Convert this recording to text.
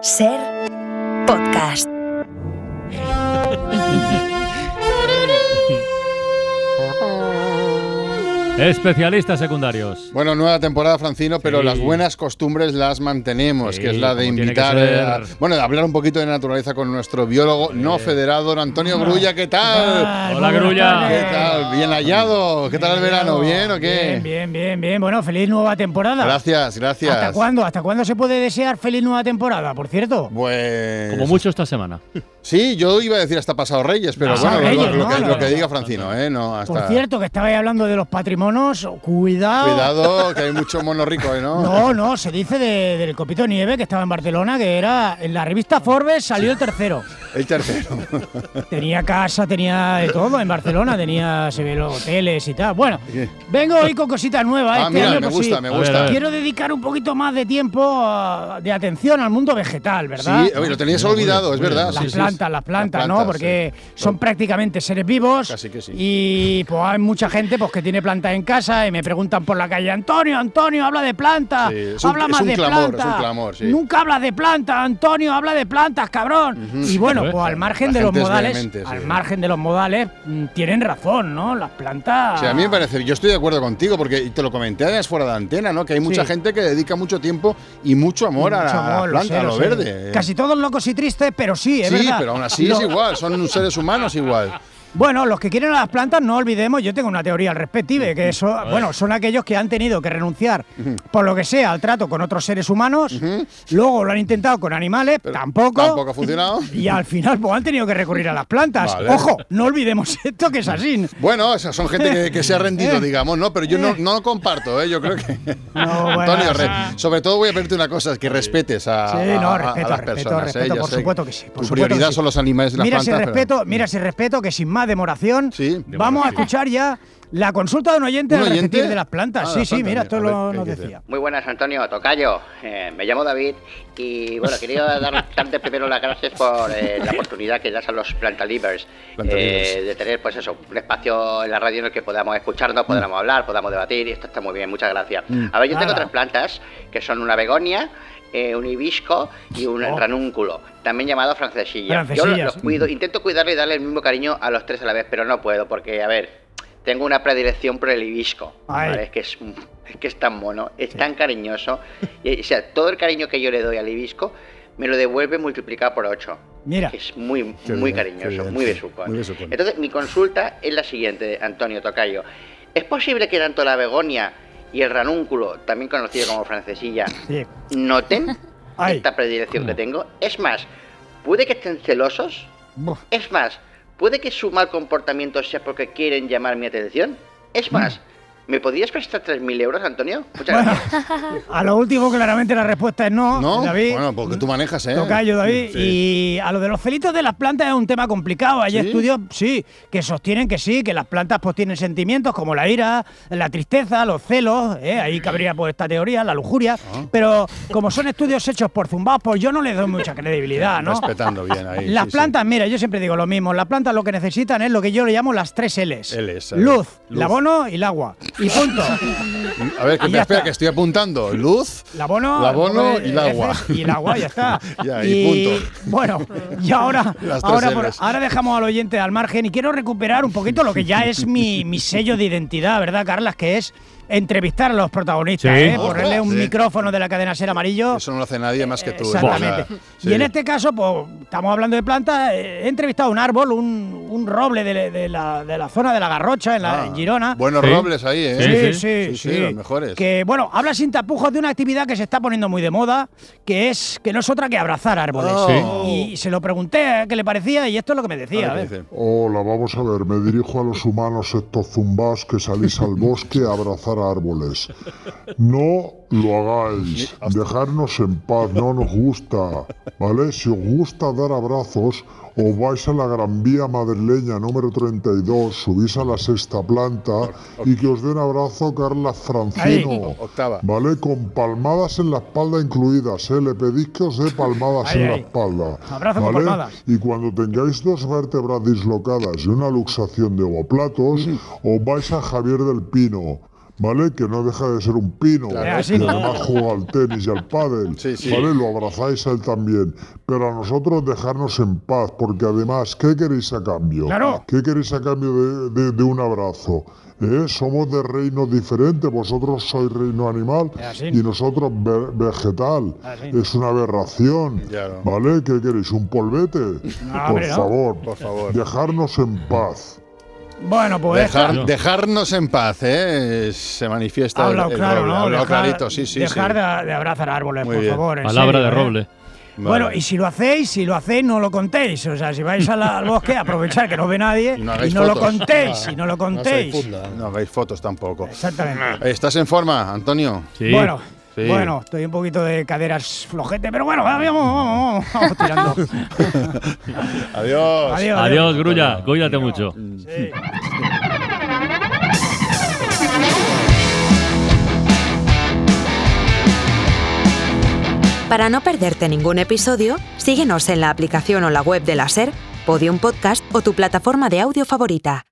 Ser podcast. Especialistas secundarios. Bueno, nueva temporada, Francino, pero Sí. las buenas costumbres las mantenemos, Sí, que es la de invitar, a, bueno, de hablar un poquito de naturaleza con nuestro biólogo no federado, don Antonio Grulla, ¿qué tal? Hola, Grulla. ¿Qué tal? ¿Bien hallado? ¿Qué tal el verano? ¿Bien o qué? Bien, bien, bien, bien. Bueno, feliz nueva temporada. Gracias, gracias. ¿Hasta cuándo? ¿Hasta cuándo se puede desear feliz nueva temporada, por cierto? Pues Como mucho esta semana. Sí, yo iba a decir hasta pasado Reyes, pero Pasado bueno, lo- Reyes, lo, ¿no? que, No, lo que no, diga no, Francino, ¿eh? No, hasta Por cierto, que estabais hablando de los patrimonios, cuidado. Cuidado, que hay mucho mono rico, ¿eh? ¿no? No, no, se dice de- del Copito Nieve que estaba en Barcelona, que era en la revista Forbes salió el tercero. El tercero. Tenía casa, tenía de todo en Barcelona, tenía, se ve los hoteles y tal. Bueno, vengo hoy con cositas nuevas. Ah, este mira, año, me pues gusta, sí. me A ver, gusta. Quiero dedicar un poquito más de tiempo, ah, de atención al mundo vegetal, ¿verdad? Sí, oye, lo tenías olvidado, es verdad. Las sí, sí, sí. plantas, las plantas, ¿no? Porque sí. son prácticamente seres vivos. Casi que sí. Y pues hay mucha gente pues, que tiene plantas en casa y me preguntan por la calle, Antonio, Antonio, habla de plantas. Sí, es un- habla es más un de plantas. Nunca hablas de plantas, Antonio, habla de plantas, cabrón. Y bueno, Joder. pues al margen La de los modales, sí. al margen de los modales, tienen razón, ¿no? Las plantas. Sí, a mí me parece, yo estoy de acuerdo contigo, porque te lo comenté además fuera de antena, ¿no? Que hay mucha Sí. gente que dedica mucho tiempo y mucho amor a Mucho la planta, sé, a lo sé. verde. Casi todos locos y tristes, pero sí, es sí, verdad. pero aún así es igual, son seres humanos igual. Bueno, los que quieren a las plantas, no olvidemos, yo tengo una teoría al respecto, que eso, bueno, son aquellos que han tenido que renunciar, por lo que sea, al trato con otros seres humanos, luego lo han intentado con animales, tampoco, Tampoco ha funcionado. y al final pues han tenido que recurrir a las plantas. Vale. Ojo, no olvidemos esto que es así. Bueno, esas son gente que, que se ha rendido, digamos, ¿no? Pero yo no, no lo comparto, ¿eh? Yo creo que. No, Antonio, re- sobre todo voy a pedirte una cosa: es que respetes a, Sí, no, a- respeto, a las respeto, personas. respeto, ¿eh? Ya por sé supuesto que sí, por tu supuesto que prioridad sí. son los animales y las Mira si pero- respeto, mira si respeto que sin más demoración, Sí. vamos a escuchar ya la consulta de un oyente ¿Un al oyente? de las plantas. Ah, sí, las sí, plantas, mira, esto lo, ver, ¿qué nos dice? decía. Muy buenas, Antonio Tocayo. Eh, me llamo David y bueno, quería dar, darte primero las gracias por eh, la oportunidad que das a los plantalivers eh, de tener, pues eso, un espacio en la radio en el que podamos escucharnos, podamos hablar, podamos debatir y esto está muy bien, muchas gracias. A ver, yo tengo Nada. tres plantas que son una begonia, eh, un hibisco y un Oh. ranúnculo, también llamado francesilla. Yo Francesilla, los sí. cuido, intento cuidarle y darle el mismo cariño a los tres a la vez, pero no puedo porque, a ver, tengo una predilección por el hibisco. ¿vale? Es que es, es que es tan mono, es tan cariñoso. Y, o sea, todo el cariño que yo le doy al hibisco me lo devuelve multiplicado por 8. Mira. Es muy, Qué muy bien, cariñoso, bien, muy sí, besucón. muy besucón. Entonces, mi consulta es la siguiente, Antonio Tocayo. ¿Es posible que tanto la begonia y el ranúnculo, también conocido como francesilla, Sí. noten Ay. esta predilección que tengo? Es más, ¿puede que estén celosos? Es más, ¿puede que su mal comportamiento sea porque quieren llamar mi atención? Es más, ¿me podrías prestar 3.000 euros, Antonio? Muchas Bueno, gracias. a lo último claramente la respuesta es no, ¿No? David. Bueno, porque tú manejas, ¿eh? Tocayo, David. Sí. Y a lo de los celitos de las plantas es un tema complicado. Hay ¿Sí? estudios, sí, que sostienen que sí, que las plantas pues tienen sentimientos como la ira, la tristeza, los celos. ¿eh? Ahí cabría pues esta teoría, la lujuria. Ah. Pero como son estudios hechos por zumbados, pues yo no les doy mucha credibilidad, ¿no? Respetando bien ahí. Las sí, sí. plantas, mira, yo siempre digo lo mismo. Las plantas lo que necesitan es lo que yo le llamo las tres L's. Luz, Luz. el abono y el agua. Y punto. A ver, que, Y ya espera, que estoy apuntando. Luz, El abono, el abono el y el agua. Y el agua, ya está. Ya, y punto. Bueno, y ahora, ahora, por- ahora dejamos al oyente al margen y quiero recuperar un poquito lo que ya es mi, mi sello de identidad, ¿verdad, Carlas? Que es entrevistar a los protagonistas, Sí. ¿eh? ponerle un Sí. micrófono de la cadena ser amarillo. Eso no lo hace nadie más que tú. es Exactamente. verdad. Y Sí. en este caso, pues estamos hablando de plantas. eh, He entrevistado un árbol, un, un roble de, de la, de la zona de la Garrocha, en, la, Ah, en Girona. Buenos Sí. robles ahí, ¿eh? Sí, sí. sí, Sí, sí, sí, los mejores. Que bueno, habla sin tapujos de una actividad que se está poniendo muy de moda, que es que no es otra que abrazar árboles. Oh. Y se lo pregunté qué le parecía y esto es lo que me A decía. ver ¿eh? Hola, vamos a ver, me dirijo a los humanos estos zumbás que salís al bosque a abrazar árboles. No lo hagáis, dejarnos en paz, no nos gusta, ¿vale? Si os gusta dar abrazos, os vais a la Gran Vía madrileña número 32, subís a la sexta planta y que os den abrazo Carla Francino. Octava. ¿Vale? Con palmadas en la espalda incluidas, ¿eh? Le pedís que os dé palmadas en la espalda. ¿vale? palmadas. Y cuando tengáis dos vértebras dislocadas y una luxación de omoplatos, os vais a Javier del Pino. ¿Vale? Que no deja de ser un pino, Claro. que además juega al tenis y al pádel, Sí, sí. ¿vale? Lo abrazáis a él también. Pero a nosotros dejarnos en paz, porque además, ¿qué queréis a cambio? Claro. ¿Qué queréis a cambio de, de- de un abrazo? ¿Eh? Somos de reinos diferentes, vosotros sois reino animal así. y nosotros ve- vegetal. Así. Es una aberración, Claro. ¿vale? ¿Qué queréis? ¿Un polvete? Por hombre, no. favor, Por favor. dejarnos en paz. Bueno, pues Dejar- Yo. dejarnos en paz, ¿eh? Se manifiesta ha el- hablado el claro, roble, ¿no? ha hablado dejar clarito, sí, sí. dejar sí. De, de abrazar árboles, Muy por bien. favor. Palabra serio, de ¿eh? roble. Bueno, Vale. y si lo hacéis, si lo hacéis, no lo contéis. O sea, si vais a la- al bosque, aprovechar que no ve nadie Y no y no lo fotos. contéis, y no lo No contéis. difunda. No hagáis fotos tampoco. Exactamente. ¿Estás en forma, Antonio? Sí. Bueno, Sí. bueno, estoy un poquito de caderas flojete, pero bueno, vamos, vamos, vamos, vamos tirando. Adiós. Adiós. Adiós, Grulla. Cuídate mucho. Sí. Para no perderte ningún episodio, síguenos en la aplicación o la web de la SER, Podium Podcast o tu plataforma de audio favorita.